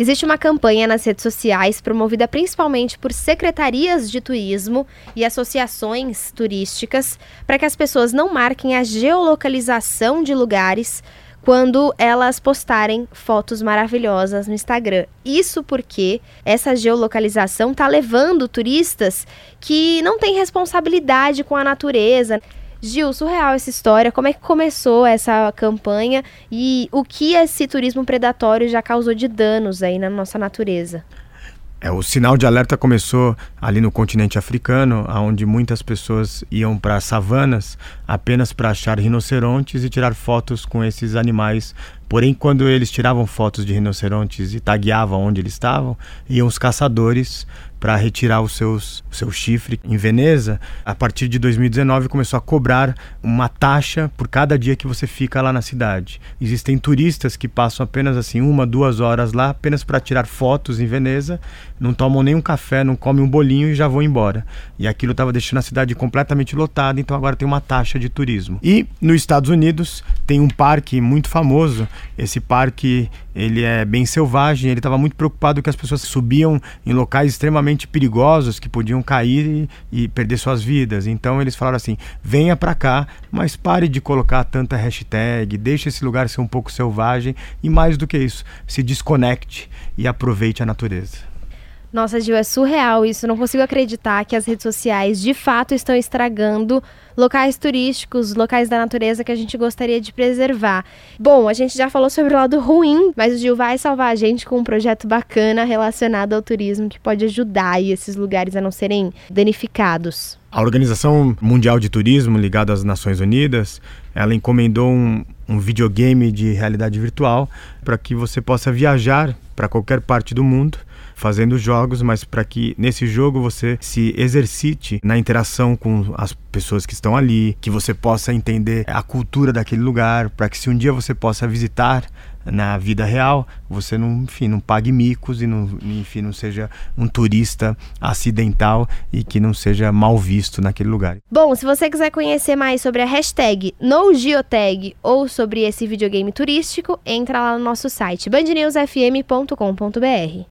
Existe uma campanha nas redes sociais promovida principalmente por secretarias de turismo e associações turísticas para que as pessoas não marquem a geolocalização de lugares quando elas postarem fotos maravilhosas no Instagram. Isso porque essa geolocalização está levando turistas que não têm responsabilidade com a natureza. Gil, surreal essa história. Como é que começou essa campanha e o que esse turismo predatório já causou de danos aí na nossa natureza? É, o sinal de alerta começou ali no continente africano, onde muitas pessoas iam para savanas apenas para achar rinocerontes e tirar fotos com esses animais. Porém, quando eles tiravam fotos de rinocerontes e tagueavam onde eles estavam, iam os caçadores para retirar os seus, o seu chifre. Em Veneza, a partir de 2019, começou a cobrar uma taxa por cada dia que você fica lá na cidade. Existem turistas que passam apenas assim uma, duas horas lá apenas para tirar fotos em Veneza, não tomam nenhum café, não comem um bolinho e já vão embora. E aquilo estava deixando a cidade completamente lotada, então agora tem uma taxa de turismo. E nos Estados Unidos tem um parque muito famoso. Esse parque ele é bem selvagem. Ele estava muito preocupado que as pessoas subiam em locais extremamente perigosos que podiam cair e, e perder suas vidas. Então eles falaram assim: venha para cá, mas pare de colocar tanta hashtag, deixe esse lugar ser um pouco selvagem e mais do que isso, se desconecte e aproveite a natureza. Nossa, Gil, é surreal isso. Não consigo acreditar que as redes sociais de fato estão estragando locais turísticos, locais da natureza que a gente gostaria de preservar. Bom, a gente já falou sobre o lado ruim, mas o Gil vai salvar a gente com um projeto bacana relacionado ao turismo que pode ajudar esses lugares a não serem danificados. A Organização Mundial de Turismo, ligada às Nações Unidas, ela encomendou um, um videogame de realidade virtual para que você possa viajar para qualquer parte do mundo fazendo jogos, mas para que nesse jogo você se exercite na interação com as pessoas que estão ali, que você possa entender a cultura daquele lugar, para que se um dia você possa visitar na vida real, você não, enfim, não pague micos e não, enfim, não seja um turista acidental e que não seja mal visto naquele lugar. Bom, se você quiser conhecer mais sobre a hashtag NoGeotag ou sobre esse videogame turístico, entra lá no nosso site bandnewsfm.com.br.